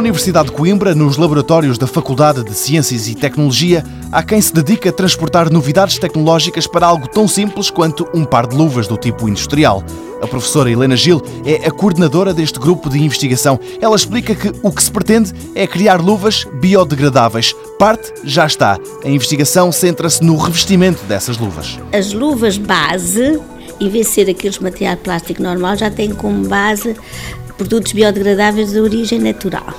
Universidade de Coimbra, nos laboratórios da Faculdade de Ciências e Tecnologia, há quem se dedica a transportar novidades tecnológicas para algo tão simples quanto um par de luvas do tipo industrial. A professora Helena Gil é a coordenadora deste grupo de investigação. Ela explica que o que se pretende é criar luvas biodegradáveis. Parte já está. A investigação centra-se no revestimento dessas luvas. As luvas base, em vez de ser aqueles material plástico normal, já têm como base produtos biodegradáveis de origem natural.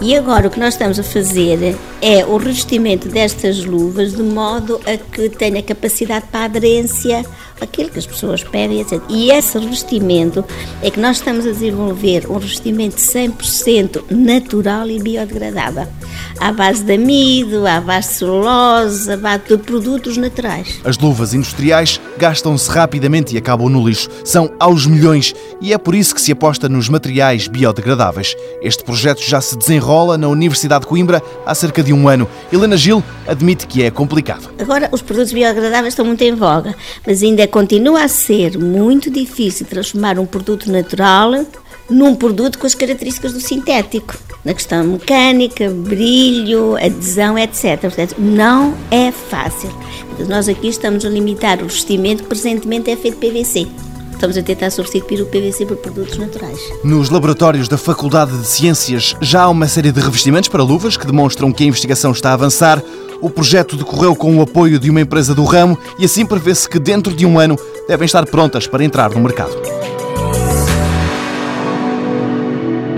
E agora o que nós estamos a fazer é o revestimento destas luvas de modo a que tenha capacidade para aderência aquilo que as pessoas pedem, etc. E esse revestimento é que nós estamos a desenvolver um revestimento 100% natural e biodegradável, à base de amido, à base de celulose, à base de produtos naturais. As luvas industriais gastam-se rapidamente e acabam no lixo. São aos milhões e é por isso que se aposta nos materiais biodegradáveis. Este projeto já se desenrola na Universidade de Coimbra há cerca de um ano. Helena Gil admite que é complicado. Agora, os produtos biodegradáveis estão muito em voga, mas ainda continua a ser muito difícil transformar um produto natural num produto com as características do sintético, na questão mecânica, brilho, adesão, etc. Portanto, não é fácil. Nós aqui estamos a limitar o vestimento que presentemente é feito PVC. Estamos a tentar substituir o PVC por produtos naturais. Nos laboratórios da Faculdade de Ciências já há uma série de revestimentos para luvas que demonstram que a investigação está a avançar. O projeto decorreu com o apoio de uma empresa do ramo e assim prevê-se que dentro de um ano devem estar prontas para entrar no mercado.